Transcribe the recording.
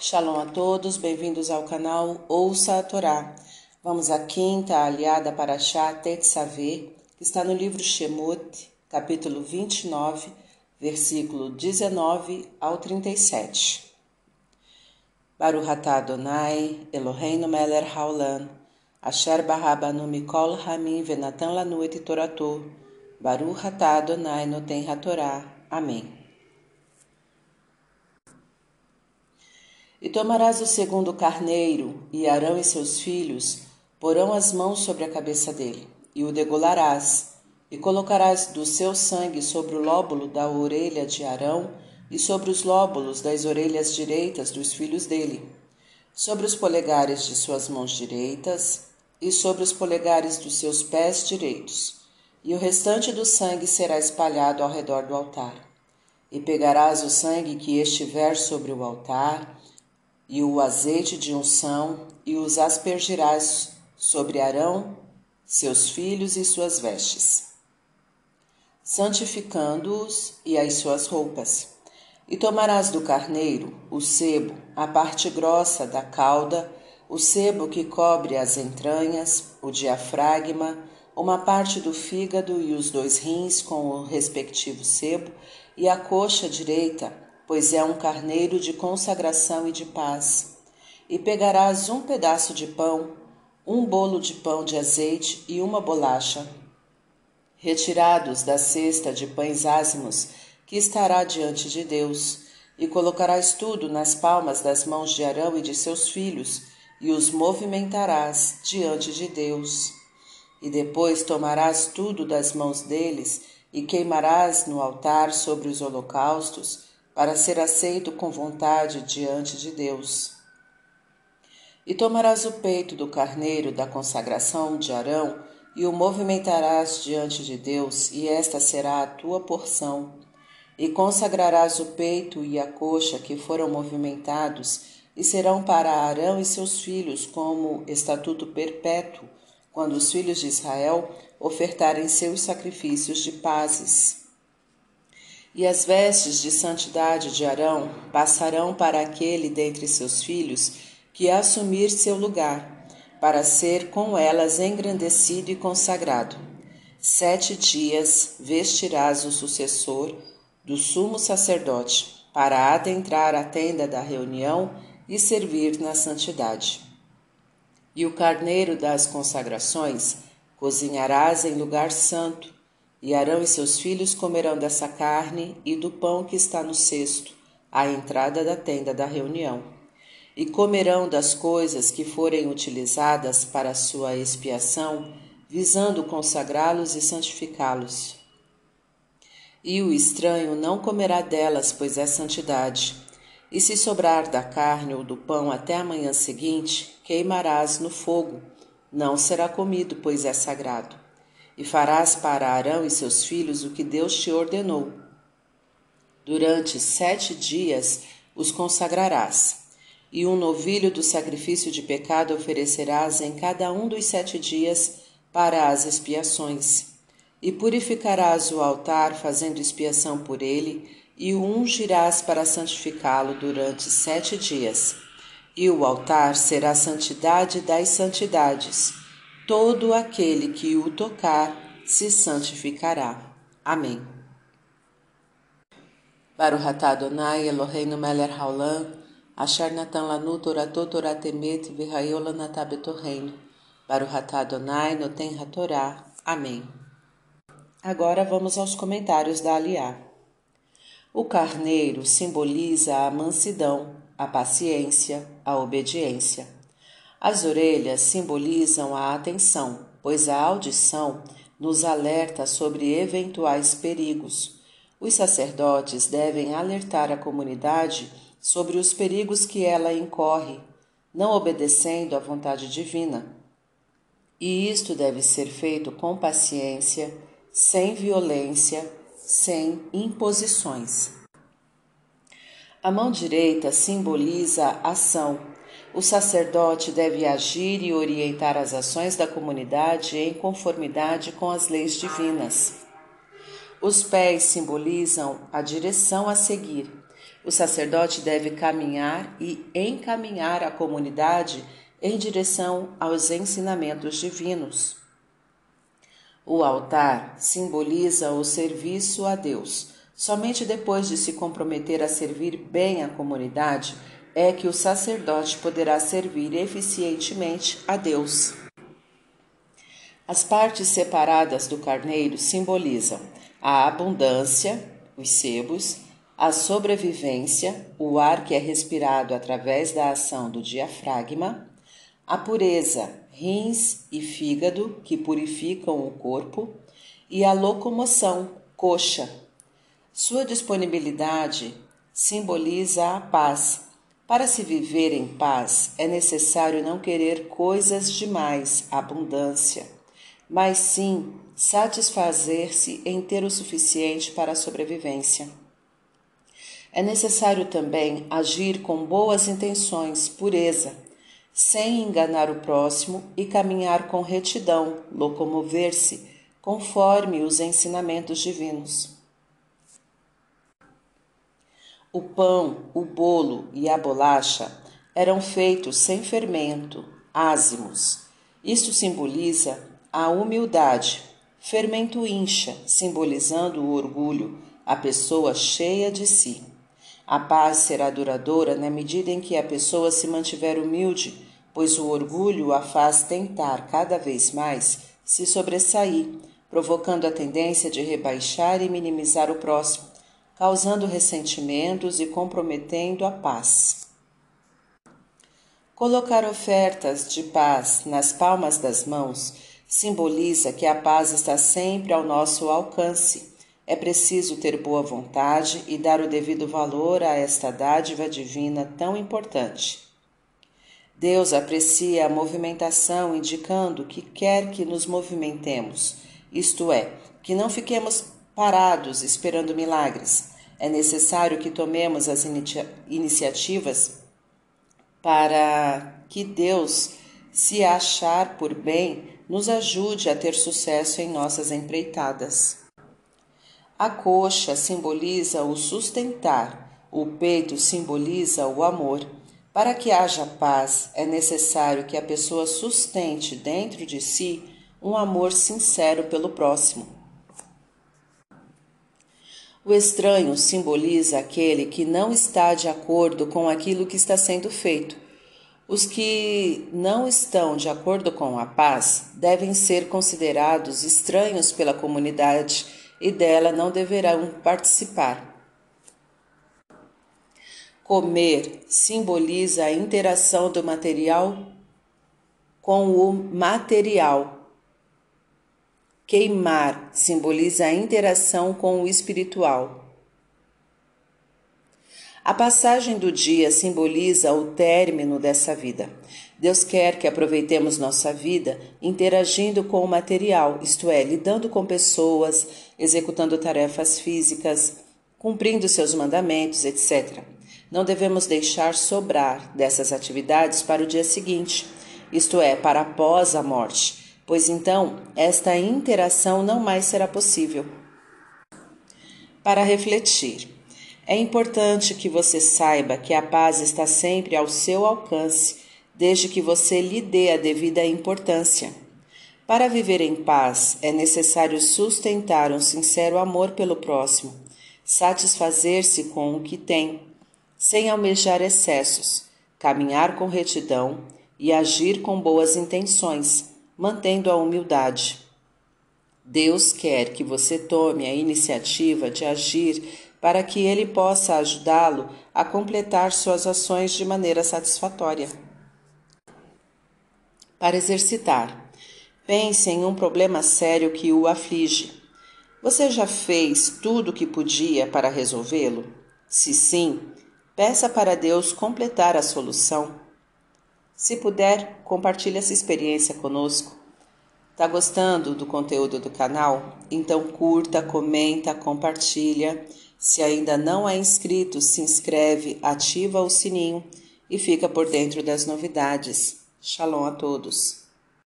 Shalom a todos, bem-vindos ao canal Ouça a Torá. Vamos à quinta aliada para Shá Tetzaveh, que está no livro Shemot, capítulo 29, versículo 19 ao 37. Baruch atah Adonai, Eloheinu melech haolam, asher barabanu mikol hamim venatan lanu et toratou, Baruch atah Adonai noten hatorá. Amém. E tomarás o segundo carneiro, e Arão e seus filhos porão as mãos sobre a cabeça dele, e o degolarás, e colocarás do seu sangue sobre o lóbulo da orelha de Arão e sobre os lóbulos das orelhas direitas dos filhos dele, sobre os polegares de suas mãos direitas e sobre os polegares dos seus pés direitos. E o restante do sangue será espalhado ao redor do altar. E pegarás o sangue que estiver sobre o altar, e o azeite de unção, e os aspergirás sobre Arão, seus filhos e suas vestes, santificando-os e as suas roupas. E tomarás do carneiro o sebo, a parte grossa da cauda, o sebo que cobre as entranhas, o diafragma, uma parte do fígado e os dois rins com o respectivo sebo, e a coxa direita, pois é um carneiro de consagração e de paz. E pegarás um pedaço de pão, um bolo de pão de azeite e uma bolacha, retirados da cesta de pães ázimos que estará diante de Deus, e colocarás tudo nas palmas das mãos de Arão e de seus filhos, e os movimentarás diante de Deus. E depois tomarás tudo das mãos deles e queimarás no altar sobre os holocaustos, para ser aceito com vontade diante de Deus. E tomarás o peito do carneiro da consagração de Arão e o movimentarás diante de Deus, e esta será a tua porção. E consagrarás o peito e a coxa que foram movimentados, e serão para Arão e seus filhos como estatuto perpétuo, quando os filhos de Israel ofertarem seus sacrifícios de pazes. E as vestes de santidade de Arão passarão para aquele dentre seus filhos que assumir seu lugar, para ser com elas engrandecido e consagrado. Sete dias vestirás o sucessor do sumo sacerdote, para adentrar a tenda da reunião e servir na santidade. E o carneiro das consagrações cozinharás em lugar santo, e Arão e seus filhos comerão dessa carne e do pão que está no cesto, à entrada da tenda da reunião. E comerão das coisas que forem utilizadas para sua expiação, visando consagrá-los e santificá-los. E o estranho não comerá delas, pois é santidade. E se sobrar da carne ou do pão até a manhã seguinte, queimarás no fogo. Não será comido, pois é sagrado e farás para Arão e seus filhos o que Deus te ordenou. Durante sete dias os consagrarás, e um novilho do sacrifício de pecado oferecerás em cada um dos sete dias para as expiações. E purificarás o altar, fazendo expiação por ele, e o ungirás para santificá-lo durante sete dias. E o altar será santidade das santidades todo aquele que o tocar se santificará. Amém. Baruch atah Adonai Eloheinu melech haolam, asher natan lanu toratot toratemet v'hayol lanatah betorreino. Baruch atah Adonai noten hatorá. Amém. Agora vamos aos comentários da Aliá. O carneiro simboliza a mansidão, a paciência, a obediência. As orelhas simbolizam a atenção, pois a audição nos alerta sobre eventuais perigos. Os sacerdotes devem alertar a comunidade sobre os perigos que ela incorre, não obedecendo à vontade divina. E isto deve ser feito com paciência, sem violência, sem imposições. A mão direita simboliza ação, o sacerdote deve agir e orientar as ações da comunidade em conformidade com as leis divinas. Os pés simbolizam a direção a seguir. o sacerdote deve caminhar e encaminhar a comunidade em direção aos ensinamentos divinos. O altar simboliza o serviço a Deus. Somente depois de se comprometer a servir bem a comunidade é que o sacerdote poderá servir eficientemente a Deus. As partes separadas do carneiro simbolizam a abundância, os sebos, a sobrevivência, o ar que é respirado através da ação do diafragma, a pureza, rins e fígado, que purificam o corpo, e a locomoção, coxa. Sua disponibilidade simboliza a paz. Para se viver em paz, é necessário não querer coisas demais, abundância, mas sim satisfazer-se em ter o suficiente para a sobrevivência. É necessário também agir com boas intenções, pureza, sem enganar o próximo e caminhar com retidão, locomover-se conforme os ensinamentos divinos. O pão, o bolo e a bolacha eram feitos sem fermento, ázimos. Isto simboliza a humildade. Fermento incha, simbolizando o orgulho, a pessoa cheia de si. A paz será duradoura na medida em que a pessoa se mantiver humilde, pois o orgulho a faz tentar cada vez mais se sobressair, provocando a tendência de rebaixar e minimizar o próximo, causando ressentimentos e comprometendo a paz. Colocar ofertas de paz nas palmas das mãos simboliza que a paz está sempre ao nosso alcance é preciso ter boa vontade e dar o devido valor a esta dádiva divina tão importante. Deus aprecia a movimentação, indicando que quer que nos movimentemos, isto é, que não fiquemos parados esperando milagres. É necessário que tomemos as iniciativas para que Deus, se achar por bem, nos ajude a ter sucesso em nossas empreitadas. A coxa simboliza o sustentar, o peito simboliza o amor. Para que haja paz, é necessário que a pessoa sustente dentro de si um amor sincero pelo próximo. O estranho simboliza aquele que não está de acordo com aquilo que está sendo feito. Os que não estão de acordo com a paz devem ser considerados estranhos pela comunidade e dela não deverão participar. Comer simboliza a interação do material com o material. Queimar simboliza a interação com o espiritual. A passagem do dia simboliza o término dessa vida. Deus quer que aproveitemos nossa vida interagindo com o material, isto é, lidando com pessoas, executando tarefas físicas, cumprindo seus mandamentos, etc. Não devemos deixar sobrar dessas atividades para o dia seguinte, isto é, para após a morte, pois então esta interação não mais será possível. Para refletir. É importante que você saiba que a paz está sempre ao seu alcance desde que você lhe dê a devida importância. Para viver em paz, é necessário sustentar um sincero amor pelo próximo, satisfazer-se com o que tem, sem almejar excessos, caminhar com retidão e agir com boas intenções, mantendo a humildade. Deus quer que você tome a iniciativa de agir para que Ele possa ajudá-lo a completar suas ações de maneira satisfatória para exercitar. Pense em um problema sério que o aflige. Você já fez tudo o que podia para resolvê-lo? Se sim, peça para Deus completar a solução. Se puder, compartilhe essa experiência conosco. Tá gostando do conteúdo do canal? Então curta, comenta, compartilha. Se ainda não é inscrito, se inscreve, ativa o sininho e fica por dentro das novidades. Shalom a todos.